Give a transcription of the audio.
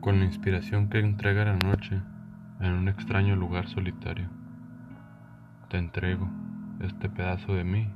con la inspiración que entrega la noche en un extraño lugar solitario. Te entrego este pedazo de mí.